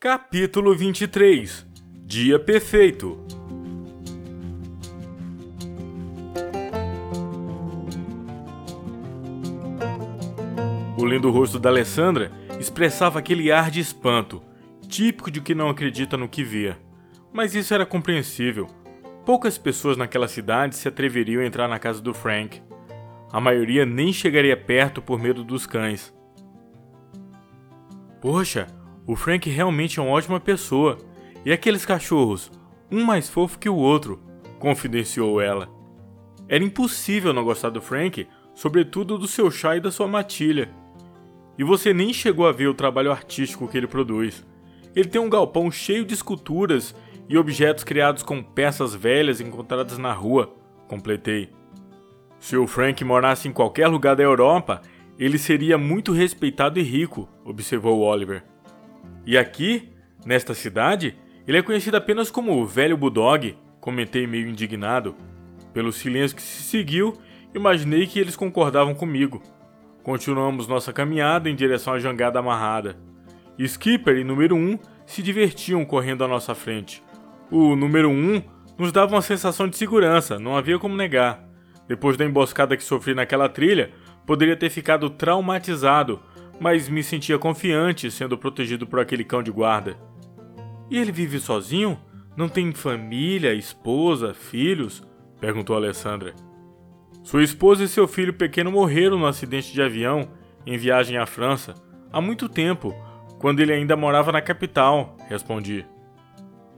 Capítulo 23 Dia Perfeito O lindo rosto da Alessandra expressava aquele ar de espanto, típico de quem não acredita no que vê. Mas isso era compreensível. Poucas pessoas naquela cidade se atreveriam a entrar na casa do Frank. A maioria nem chegaria perto por medo dos cães. Poxa, o Frank realmente é uma ótima pessoa. E aqueles cachorros, um mais fofo que o outro, confidenciou ela. Era impossível não gostar do Frank, sobretudo do seu chá e da sua matilha. E você nem chegou a ver o trabalho artístico que ele produz. Ele tem um galpão cheio de esculturas e objetos criados com peças velhas encontradas na rua, completei. Se o Frank morasse em qualquer lugar da Europa, ele seria muito respeitado e rico, observou Oliver. E aqui, nesta cidade, ele é conhecido apenas como o Velho Bulldog, comentei meio indignado. Pelo silêncio que se seguiu, imaginei que eles concordavam comigo. Continuamos nossa caminhada em direção à jangada amarrada. Skipper e número 1 um se divertiam correndo à nossa frente. O número 1 um nos dava uma sensação de segurança, não havia como negar. Depois da emboscada que sofri naquela trilha, poderia ter ficado traumatizado mas me sentia confiante sendo protegido por aquele cão de guarda. E ele vive sozinho? Não tem família, esposa, filhos? perguntou Alessandra. Sua esposa e seu filho pequeno morreram no acidente de avião em viagem à França há muito tempo, quando ele ainda morava na capital, respondi.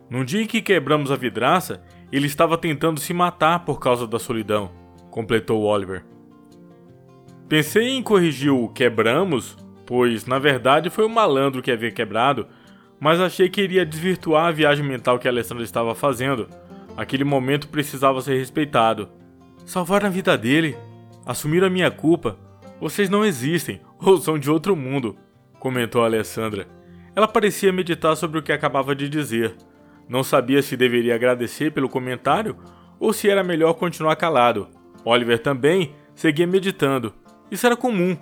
Num dia em que quebramos a vidraça, ele estava tentando se matar por causa da solidão, completou Oliver. Pensei em corrigir o quebramos pois na verdade foi o malandro que havia quebrado, mas achei que iria desvirtuar a viagem mental que Alessandra estava fazendo. Aquele momento precisava ser respeitado. Salvar a vida dele, assumir a minha culpa. Vocês não existem, ou são de outro mundo, comentou Alessandra. Ela parecia meditar sobre o que acabava de dizer. Não sabia se deveria agradecer pelo comentário ou se era melhor continuar calado. Oliver também seguia meditando. Isso era comum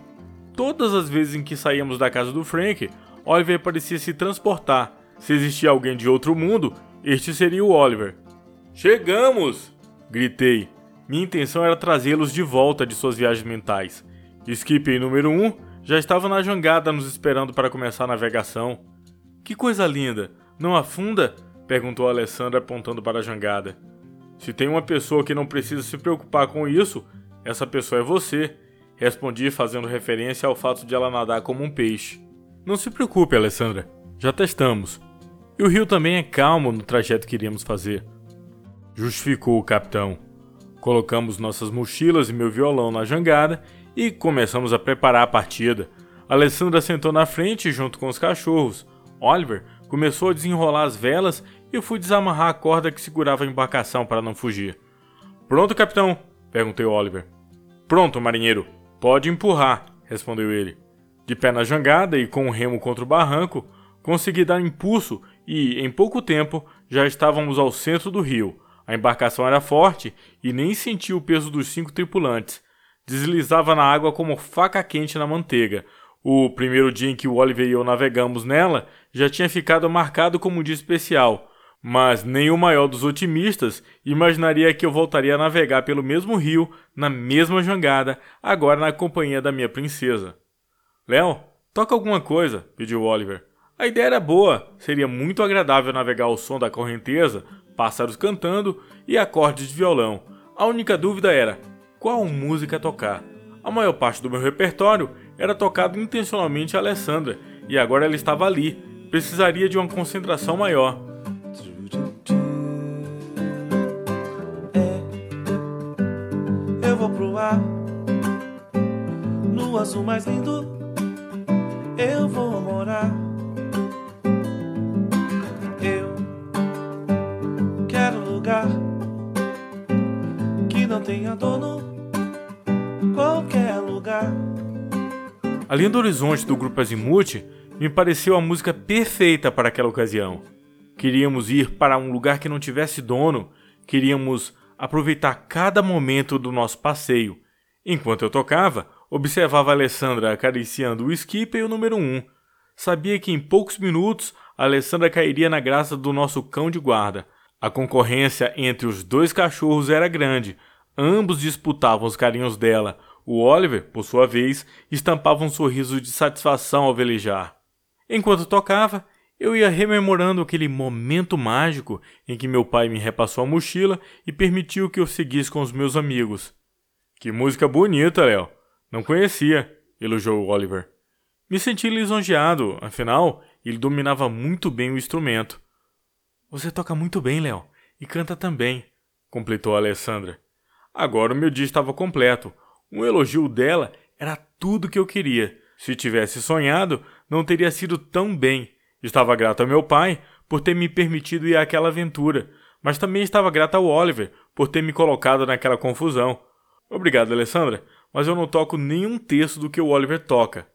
Todas as vezes em que saíamos da casa do Frank, Oliver parecia se transportar. Se existia alguém de outro mundo, este seria o Oliver. Chegamos! gritei. Minha intenção era trazê-los de volta de suas viagens mentais. Skipper número 1 um, já estava na jangada nos esperando para começar a navegação. Que coisa linda! Não afunda? perguntou Alessandra apontando para a jangada. Se tem uma pessoa que não precisa se preocupar com isso, essa pessoa é você. Respondi fazendo referência ao fato de ela nadar como um peixe. Não se preocupe, Alessandra. Já testamos. E o rio também é calmo no trajeto que iríamos fazer. Justificou o capitão. Colocamos nossas mochilas e meu violão na jangada e começamos a preparar a partida. Alessandra sentou na frente junto com os cachorros. Oliver começou a desenrolar as velas e eu fui desamarrar a corda que segurava a embarcação para não fugir. Pronto, capitão? perguntei Oliver. Pronto, marinheiro, Pode empurrar, respondeu ele. De pé na jangada e com o remo contra o barranco, consegui dar impulso e, em pouco tempo, já estávamos ao centro do rio. A embarcação era forte e nem senti o peso dos cinco tripulantes. Deslizava na água como faca quente na manteiga. O primeiro dia em que o Oliver e eu navegamos nela já tinha ficado marcado como um dia especial, mas nem o maior dos otimistas imaginaria que eu voltaria a navegar pelo mesmo rio, na mesma jangada, agora na companhia da minha princesa. Léo, toca alguma coisa, pediu Oliver. A ideia era boa, seria muito agradável navegar ao som da correnteza, pássaros cantando e acordes de violão. A única dúvida era qual música tocar. A maior parte do meu repertório era tocado intencionalmente a Alessandra, e agora ela estava ali. Precisaria de uma concentração maior. No azul mais lindo, eu vou morar. Eu quero lugar que não tenha dono, qualquer lugar. A linha do horizonte do grupo Azimuth me pareceu a música perfeita para aquela ocasião. Queríamos ir para um lugar que não tivesse dono, queríamos aproveitar cada momento do nosso passeio. Enquanto eu tocava, observava Alessandra acariciando o skipper e o número 1. Um. Sabia que em poucos minutos Alessandra cairia na graça do nosso cão de guarda. A concorrência entre os dois cachorros era grande. Ambos disputavam os carinhos dela. O Oliver, por sua vez, estampava um sorriso de satisfação ao velejar. Enquanto tocava, eu ia rememorando aquele momento mágico em que meu pai me repassou a mochila e permitiu que eu seguisse com os meus amigos. Que música bonita, Léo. Não conhecia, elogiou Oliver. Me senti lisonjeado, afinal, ele dominava muito bem o instrumento. Você toca muito bem, Léo, e canta também, completou Alessandra. Agora o meu dia estava completo. Um elogio dela era tudo que eu queria. Se tivesse sonhado, não teria sido tão bem. Estava grato ao meu pai por ter me permitido ir àquela aventura, mas também estava grato ao Oliver por ter me colocado naquela confusão. Obrigado, Alessandra, mas eu não toco nenhum terço do que o Oliver toca.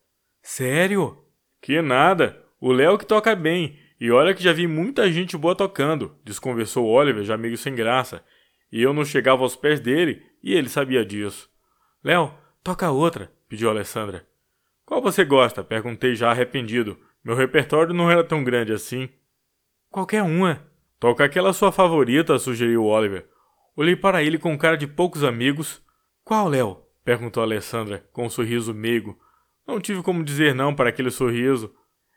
Sério? Que nada. O Léo que toca bem. E olha que já vi muita gente boa tocando, desconversou Oliver, já meio sem graça. E eu não chegava aos pés dele, e ele sabia disso. Léo, toca outra, pediu Alessandra. Qual você gosta? perguntei já arrependido. Meu repertório não era tão grande assim. Qualquer uma. Toca aquela sua favorita, sugeriu Oliver. Olhei para ele com cara de poucos amigos. Qual, Léo? perguntou Alessandra, com um sorriso meigo. Não tive como dizer não para aquele sorriso.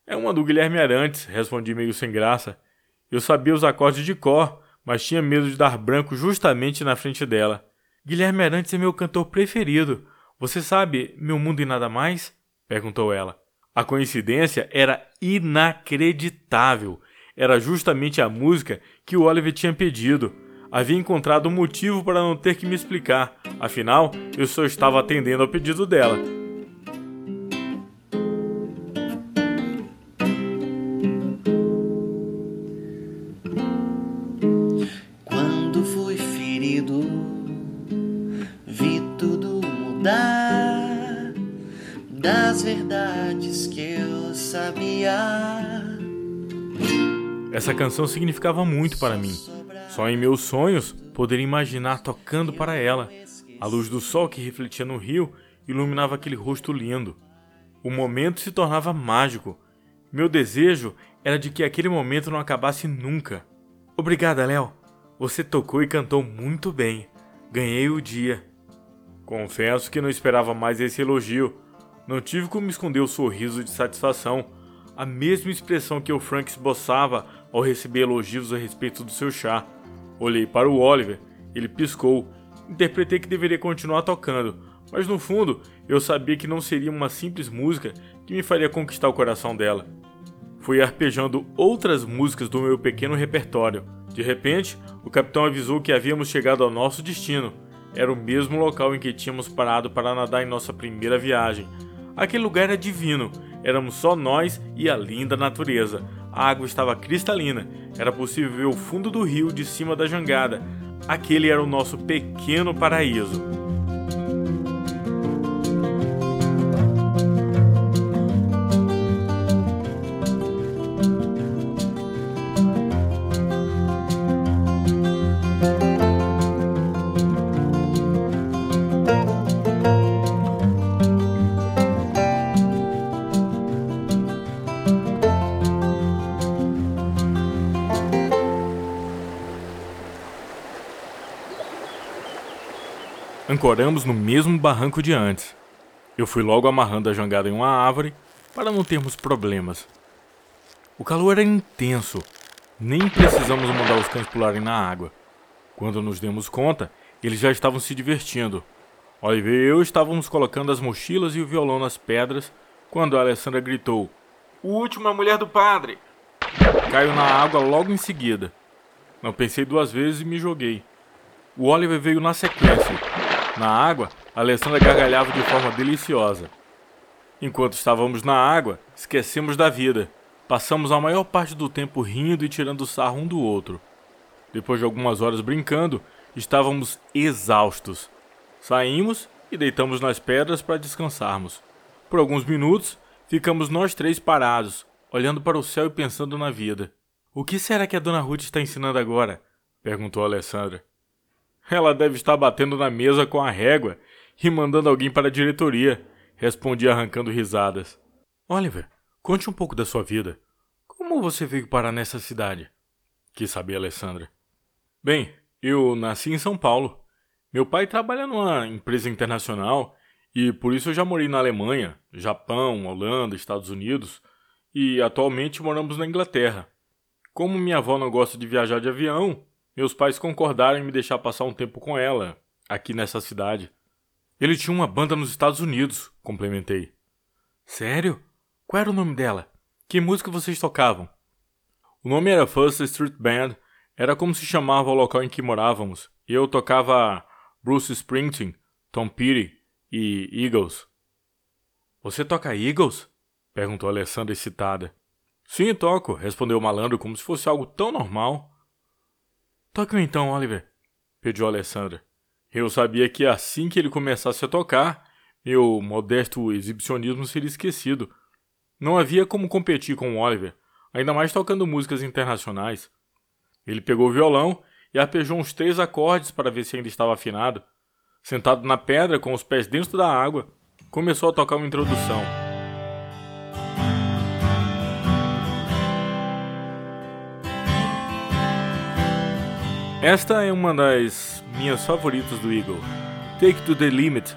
É uma do Guilherme Arantes, respondi meio sem graça. Eu sabia os acordes de cor, mas tinha medo de dar branco justamente na frente dela. Guilherme Arantes é meu cantor preferido. Você sabe Meu Mundo e Nada Mais? perguntou ela. A coincidência era inacreditável. Era justamente a música que o Oliver tinha pedido. Havia encontrado um motivo para não ter que me explicar. Afinal, eu só estava atendendo ao pedido dela. Essa canção significava muito para mim. Só em meus sonhos poderia imaginar tocando para ela. A luz do sol que refletia no rio iluminava aquele rosto lindo. O momento se tornava mágico. Meu desejo era de que aquele momento não acabasse nunca. Obrigada, Léo. Você tocou e cantou muito bem. Ganhei o dia. Confesso que não esperava mais esse elogio. Não tive como esconder o sorriso de satisfação, a mesma expressão que o Frank esboçava ao receber elogios a respeito do seu chá. Olhei para o Oliver, ele piscou. Interpretei que deveria continuar tocando, mas no fundo eu sabia que não seria uma simples música que me faria conquistar o coração dela. Fui arpejando outras músicas do meu pequeno repertório. De repente, o capitão avisou que havíamos chegado ao nosso destino. Era o mesmo local em que tínhamos parado para nadar em nossa primeira viagem. Aquele lugar era divino, éramos só nós e a linda natureza. A água estava cristalina, era possível ver o fundo do rio de cima da jangada. Aquele era o nosso pequeno paraíso. Ancoramos no mesmo barranco de antes. Eu fui logo amarrando a jangada em uma árvore para não termos problemas. O calor era intenso, nem precisamos mandar os cães pularem na água. Quando nos demos conta, eles já estavam se divertindo. Oliver e eu estávamos colocando as mochilas e o violão nas pedras quando a Alessandra gritou: O último é a mulher do padre! Caiu na água logo em seguida. Não pensei duas vezes e me joguei. O Oliver veio na sequência na água, Alessandra gargalhava de forma deliciosa. Enquanto estávamos na água, esquecemos da vida. Passamos a maior parte do tempo rindo e tirando sarro um do outro. Depois de algumas horas brincando, estávamos exaustos. Saímos e deitamos nas pedras para descansarmos. Por alguns minutos, ficamos nós três parados, olhando para o céu e pensando na vida. O que será que a dona Ruth está ensinando agora? perguntou Alessandra. Ela deve estar batendo na mesa com a régua e mandando alguém para a diretoria, respondi arrancando risadas. Oliver, conte um pouco da sua vida. Como você veio parar nessa cidade? Quis saber Alessandra. Bem, eu nasci em São Paulo. Meu pai trabalha numa empresa internacional e por isso eu já morei na Alemanha, Japão, Holanda, Estados Unidos e atualmente moramos na Inglaterra. Como minha avó não gosta de viajar de avião, meus pais concordaram em me deixar passar um tempo com ela, aqui nessa cidade. Ele tinha uma banda nos Estados Unidos, complementei. Sério? Qual era o nome dela? Que música vocês tocavam? O nome era First Street Band, era como se chamava o local em que morávamos, e eu tocava Bruce Springsteen, Tom Petty e Eagles. Você toca Eagles? perguntou Alessandra excitada. Sim, toco, respondeu o malandro como se fosse algo tão normal. Toque-o então, Oliver, pediu Alessandra. Eu sabia que assim que ele começasse a tocar, meu modesto exibicionismo seria esquecido. Não havia como competir com Oliver, ainda mais tocando músicas internacionais. Ele pegou o violão e arpejou uns três acordes para ver se ainda estava afinado. Sentado na pedra, com os pés dentro da água, começou a tocar uma introdução. Esta é uma das minhas favoritas do Eagle. Take to the Limit.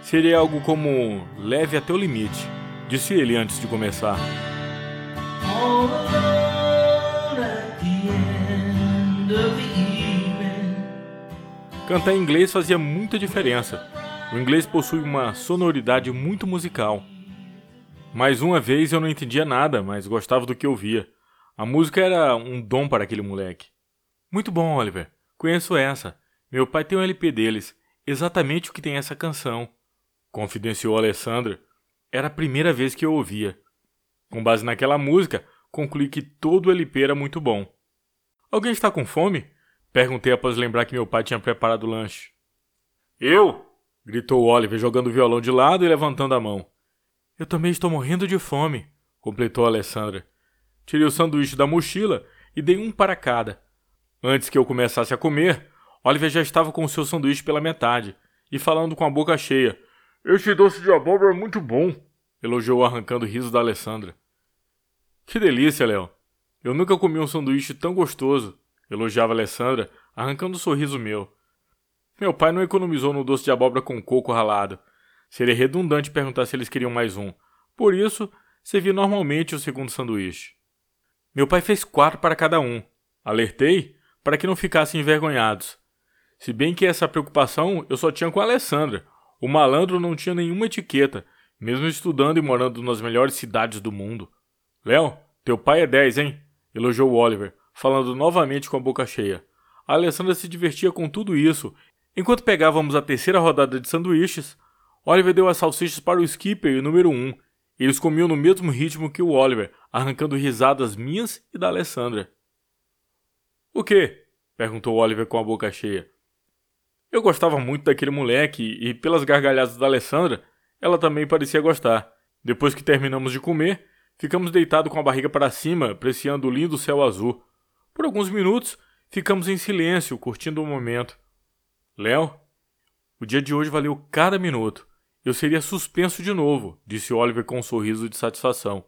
Seria algo como leve até o limite, disse ele antes de começar. Cantar em inglês fazia muita diferença. O inglês possui uma sonoridade muito musical. Mais uma vez eu não entendia nada, mas gostava do que ouvia. A música era um dom para aquele moleque. Muito bom, Oliver. Conheço essa. Meu pai tem um LP deles. Exatamente o que tem essa canção. Confidenciou Alessandra. Era a primeira vez que eu ouvia. Com base naquela música, concluí que todo o LP era muito bom. Alguém está com fome? Perguntei após lembrar que meu pai tinha preparado o lanche. Eu? gritou Oliver, jogando o violão de lado e levantando a mão. Eu também estou morrendo de fome, completou Alessandra. Tirei o sanduíche da mochila e dei um para cada. Antes que eu começasse a comer, Oliver já estava com o seu sanduíche pela metade e falando com a boca cheia. Este doce de abóbora é muito bom, elogiou arrancando risos da Alessandra. Que delícia, Léo. Eu nunca comi um sanduíche tão gostoso, elogiava Alessandra, arrancando um sorriso meu. Meu pai não economizou no doce de abóbora com coco ralado. Seria redundante perguntar se eles queriam mais um. Por isso, servi normalmente o segundo sanduíche. Meu pai fez quatro para cada um. Alertei para que não ficassem envergonhados. Se bem que essa preocupação eu só tinha com a Alessandra. O malandro não tinha nenhuma etiqueta, mesmo estudando e morando nas melhores cidades do mundo. Léo, teu pai é 10, hein? elogiou Oliver, falando novamente com a boca cheia. A Alessandra se divertia com tudo isso. Enquanto pegávamos a terceira rodada de sanduíches, Oliver deu as salsichas para o skipper e o número 1. Um. Eles comiam no mesmo ritmo que o Oliver, arrancando risadas minhas e da Alessandra. O quê? perguntou Oliver com a boca cheia. Eu gostava muito daquele moleque e, pelas gargalhadas da Alessandra, ela também parecia gostar. Depois que terminamos de comer, ficamos deitados com a barriga para cima, apreciando o lindo céu azul. Por alguns minutos, ficamos em silêncio, curtindo o momento. Léo, o dia de hoje valeu cada minuto. Eu seria suspenso de novo, disse Oliver com um sorriso de satisfação.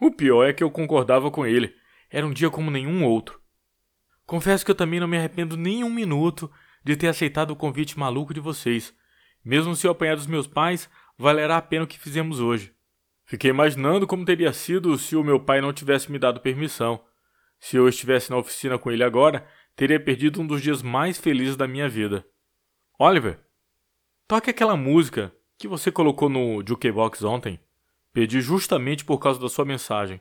O pior é que eu concordava com ele. Era um dia como nenhum outro. Confesso que eu também não me arrependo nem um minuto de ter aceitado o convite maluco de vocês. Mesmo se eu apanhar dos meus pais, valerá a pena o que fizemos hoje. Fiquei imaginando como teria sido se o meu pai não tivesse me dado permissão. Se eu estivesse na oficina com ele agora, teria perdido um dos dias mais felizes da minha vida. Oliver, toque aquela música que você colocou no Jukebox ontem. Pedi justamente por causa da sua mensagem.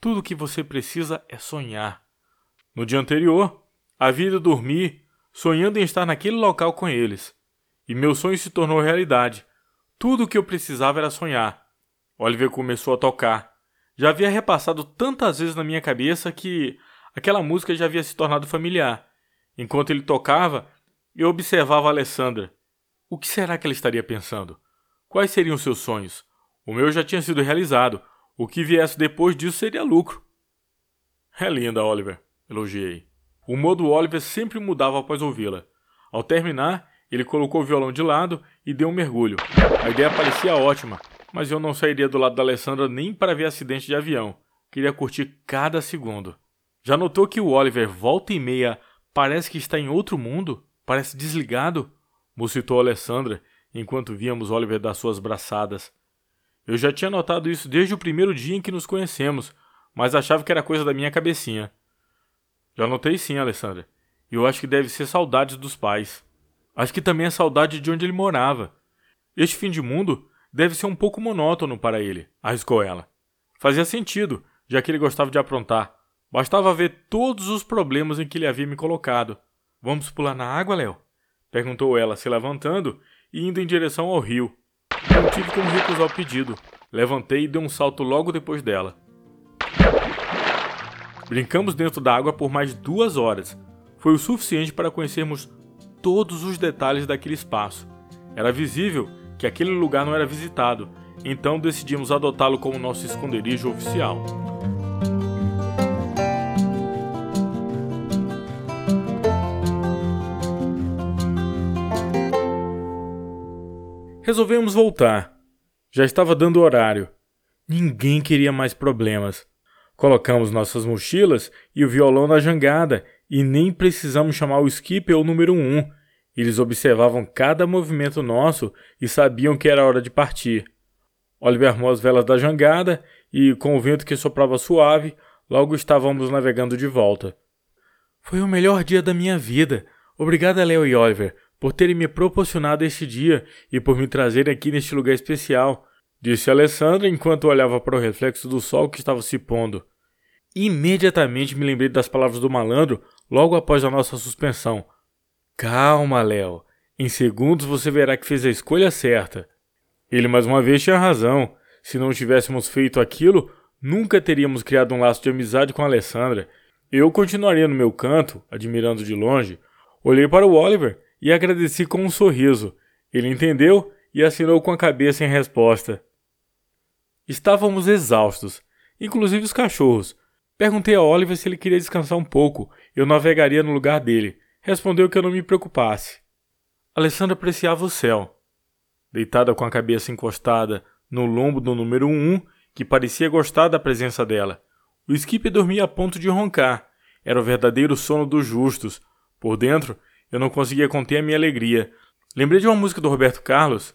Tudo o que você precisa é sonhar. No dia anterior, havia ido dormir sonhando em estar naquele local com eles. E meu sonho se tornou realidade. Tudo o que eu precisava era sonhar. Oliver começou a tocar. Já havia repassado tantas vezes na minha cabeça que aquela música já havia se tornado familiar. Enquanto ele tocava, eu observava a Alessandra. O que será que ela estaria pensando? Quais seriam seus sonhos? O meu já tinha sido realizado. O que viesse depois disso seria lucro. É linda, Oliver elogiei. O humor do Oliver sempre mudava após ouvi-la. Ao terminar, ele colocou o violão de lado e deu um mergulho. A ideia parecia ótima, mas eu não sairia do lado da Alessandra nem para ver acidente de avião. queria curtir cada segundo. Já notou que o Oliver volta e meia parece que está em outro mundo? Parece desligado? Mucitou Alessandra enquanto víamos Oliver dar suas braçadas. Eu já tinha notado isso desde o primeiro dia em que nos conhecemos, mas achava que era coisa da minha cabecinha. Já notei sim, Alessandra. E eu acho que deve ser saudade dos pais. Acho que também é saudade de onde ele morava. Este fim de mundo deve ser um pouco monótono para ele, arriscou ela. Fazia sentido, já que ele gostava de aprontar. Bastava ver todos os problemas em que ele havia me colocado. Vamos pular na água, Léo? perguntou ela, se levantando e indo em direção ao rio. Não tive como recusar o pedido. Levantei e dei um salto logo depois dela. Brincamos dentro da água por mais duas horas. Foi o suficiente para conhecermos todos os detalhes daquele espaço. Era visível que aquele lugar não era visitado, então decidimos adotá-lo como nosso esconderijo oficial. Resolvemos voltar. Já estava dando horário. Ninguém queria mais problemas. Colocamos nossas mochilas e o violão na jangada e nem precisamos chamar o skipper ou o número um. Eles observavam cada movimento nosso e sabiam que era hora de partir. Oliver armou as velas da jangada e, com o vento que soprava suave, logo estávamos navegando de volta. Foi o melhor dia da minha vida. Obrigada, Leo e Oliver, por terem me proporcionado este dia e por me trazer aqui neste lugar especial, disse Alessandra enquanto olhava para o reflexo do sol que estava se pondo. Imediatamente me lembrei das palavras do malandro logo após a nossa suspensão. Calma, Léo. Em segundos você verá que fez a escolha certa. Ele mais uma vez tinha razão. Se não tivéssemos feito aquilo, nunca teríamos criado um laço de amizade com Alessandra. Eu continuaria no meu canto, admirando de longe. Olhei para o Oliver e agradeci com um sorriso. Ele entendeu e assinou com a cabeça em resposta. Estávamos exaustos, inclusive os cachorros. Perguntei a Oliver se ele queria descansar um pouco. Eu navegaria no lugar dele. Respondeu que eu não me preocupasse. Alessandra apreciava o céu. Deitada com a cabeça encostada no lombo do número um, que parecia gostar da presença dela. O Skip dormia a ponto de roncar. Era o verdadeiro sono dos justos. Por dentro, eu não conseguia conter a minha alegria. Lembrei de uma música do Roberto Carlos.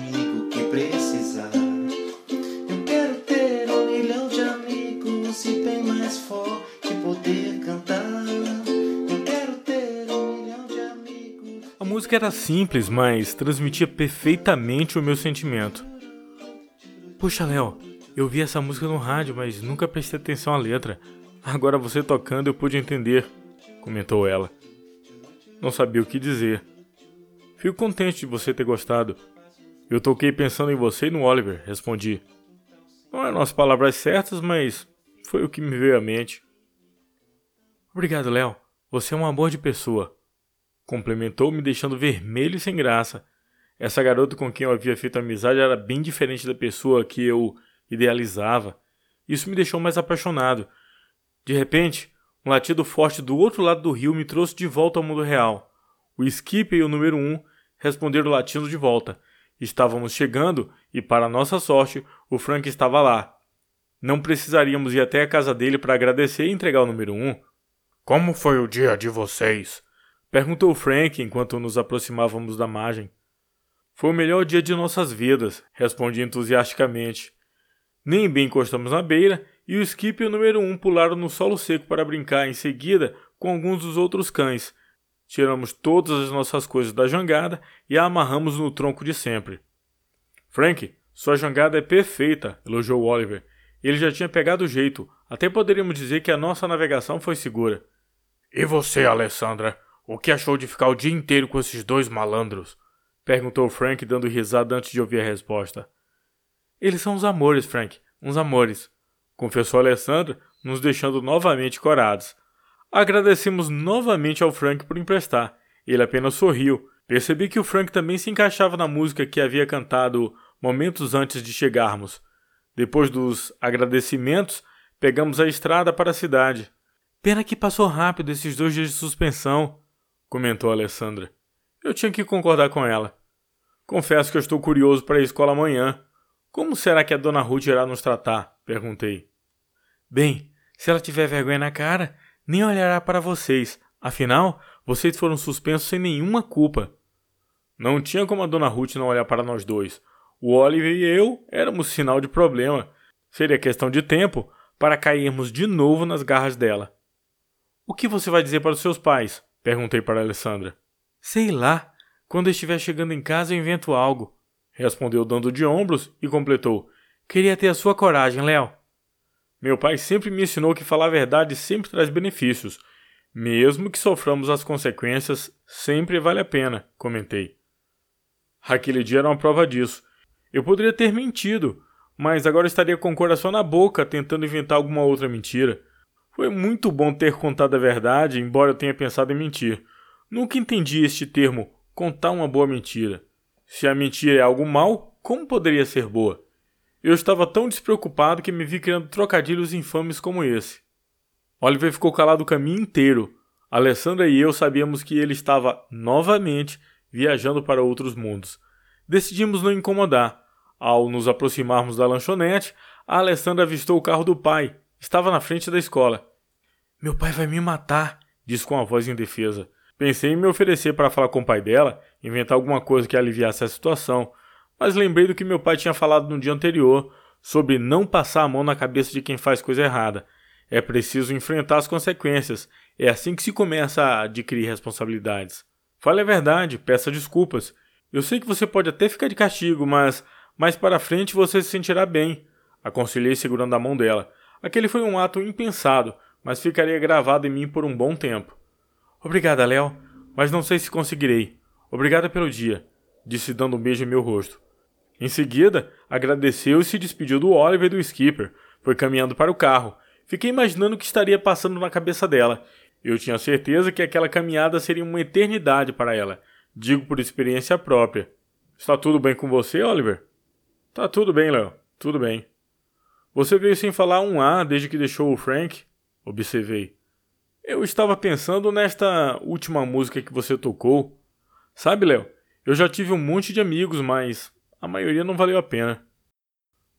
música era simples, mas transmitia perfeitamente o meu sentimento. Puxa, Léo, eu vi essa música no rádio, mas nunca prestei atenção à letra. Agora você tocando eu pude entender, comentou ela. Não sabia o que dizer. Fico contente de você ter gostado. Eu toquei pensando em você e no Oliver, respondi. Não eram as palavras certas, mas foi o que me veio à mente. Obrigado, Léo. Você é um amor de pessoa. Complementou, me deixando vermelho e sem graça. Essa garota com quem eu havia feito amizade era bem diferente da pessoa que eu idealizava. Isso me deixou mais apaixonado. De repente, um latido forte do outro lado do rio me trouxe de volta ao mundo real. O Skip e o número um responderam latindo de volta. Estávamos chegando e, para nossa sorte, o Frank estava lá. Não precisaríamos ir até a casa dele para agradecer e entregar o número um. Como foi o dia de vocês? Perguntou Frank enquanto nos aproximávamos da margem. Foi o melhor dia de nossas vidas, respondi entusiasticamente. Nem bem encostamos na beira e o Skip e o número um pularam no solo seco para brincar em seguida com alguns dos outros cães. Tiramos todas as nossas coisas da jangada e a amarramos no tronco de sempre. Frank, sua jangada é perfeita, elogiou Oliver. Ele já tinha pegado o jeito, até poderíamos dizer que a nossa navegação foi segura. E você, Alessandra? O que achou de ficar o dia inteiro com esses dois malandros? Perguntou Frank, dando risada antes de ouvir a resposta. Eles são uns amores, Frank, uns amores, confessou Alessandra, nos deixando novamente corados. Agradecemos novamente ao Frank por emprestar. Ele apenas sorriu. Percebi que o Frank também se encaixava na música que havia cantado momentos antes de chegarmos. Depois dos agradecimentos, pegamos a estrada para a cidade. Pena que passou rápido esses dois dias de suspensão, comentou Alessandra. Eu tinha que concordar com ela. Confesso que eu estou curioso para a escola amanhã. Como será que a dona Ruth irá nos tratar? perguntei. Bem, se ela tiver vergonha na cara, nem olhará para vocês. Afinal, vocês foram suspensos sem nenhuma culpa. Não tinha como a dona Ruth não olhar para nós dois. O Oliver e eu éramos sinal de problema. Seria questão de tempo para cairmos de novo nas garras dela. O que você vai dizer para os seus pais? Perguntei para Alessandra. Sei lá. Quando estiver chegando em casa, eu invento algo. Respondeu dando de ombros e completou. Queria ter a sua coragem, Léo. Meu pai sempre me ensinou que falar a verdade sempre traz benefícios. Mesmo que soframos as consequências, sempre vale a pena, comentei. Aquele dia era uma prova disso. Eu poderia ter mentido, mas agora estaria com o coração na boca tentando inventar alguma outra mentira. Foi muito bom ter contado a verdade, embora eu tenha pensado em mentir. Nunca entendi este termo, contar uma boa mentira. Se a mentira é algo mal, como poderia ser boa? Eu estava tão despreocupado que me vi criando trocadilhos infames como esse. Oliver ficou calado o caminho inteiro. Alessandra e eu sabíamos que ele estava novamente viajando para outros mundos. Decidimos não incomodar. Ao nos aproximarmos da lanchonete, a Alessandra avistou o carro do pai. Estava na frente da escola. Meu pai vai me matar, disse com a voz indefesa. Pensei em me oferecer para falar com o pai dela, inventar alguma coisa que aliviasse a situação, mas lembrei do que meu pai tinha falado no dia anterior sobre não passar a mão na cabeça de quem faz coisa errada. É preciso enfrentar as consequências. É assim que se começa a adquirir responsabilidades. Fale a verdade, peça desculpas. Eu sei que você pode até ficar de castigo, mas mais para frente você se sentirá bem. Aconselhei segurando a mão dela. Aquele foi um ato impensado, mas ficaria gravado em mim por um bom tempo. Obrigada, Léo, mas não sei se conseguirei. Obrigada pelo dia, disse dando um beijo em meu rosto. Em seguida, agradeceu e se despediu do Oliver e do Skipper. Foi caminhando para o carro. Fiquei imaginando o que estaria passando na cabeça dela. Eu tinha certeza que aquela caminhada seria uma eternidade para ela. Digo por experiência própria. Está tudo bem com você, Oliver? Tá tudo bem, Léo. Tudo bem. Você veio sem falar um A desde que deixou o Frank? Observei. Eu estava pensando nesta última música que você tocou. Sabe, Léo, eu já tive um monte de amigos, mas a maioria não valeu a pena.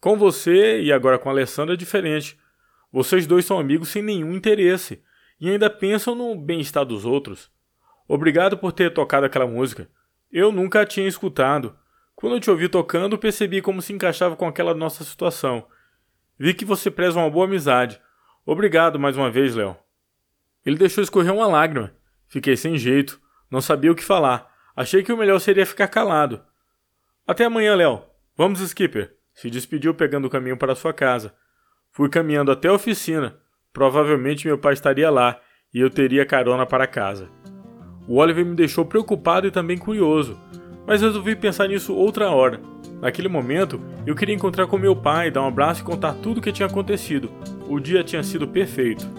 Com você e agora com a Alessandra é diferente. Vocês dois são amigos sem nenhum interesse e ainda pensam no bem-estar dos outros. Obrigado por ter tocado aquela música. Eu nunca a tinha escutado. Quando eu te ouvi tocando, percebi como se encaixava com aquela nossa situação. Vi que você preza uma boa amizade. Obrigado mais uma vez, Léo. Ele deixou escorrer uma lágrima. Fiquei sem jeito. Não sabia o que falar. Achei que o melhor seria ficar calado. Até amanhã, Léo. Vamos, Skipper. Se despediu pegando o caminho para sua casa. Fui caminhando até a oficina. Provavelmente meu pai estaria lá e eu teria carona para casa. O Oliver me deixou preocupado e também curioso, mas resolvi pensar nisso outra hora. Naquele momento, eu queria encontrar com meu pai, dar um abraço e contar tudo o que tinha acontecido. O dia tinha sido perfeito.